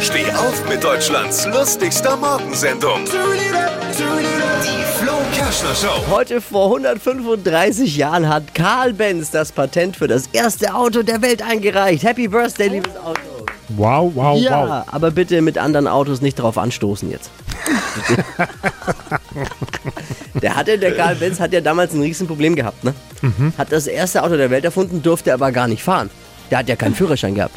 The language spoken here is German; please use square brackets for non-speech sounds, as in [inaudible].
Steh auf mit Deutschlands lustigster Morgensendung. Die Flo Kerschner Show. Heute vor 135 Jahren hat Karl Benz das Patent für das erste Auto der Welt eingereicht. Happy Birthday, liebes Auto. Wow, wow, Ja, wow. aber bitte mit anderen Autos nicht drauf anstoßen jetzt. [laughs] der hatte, der Karl Benz hat ja damals ein Riesenproblem gehabt, ne? Hat das erste Auto der Welt erfunden, durfte aber gar nicht fahren. Der hat ja keinen Führerschein gehabt.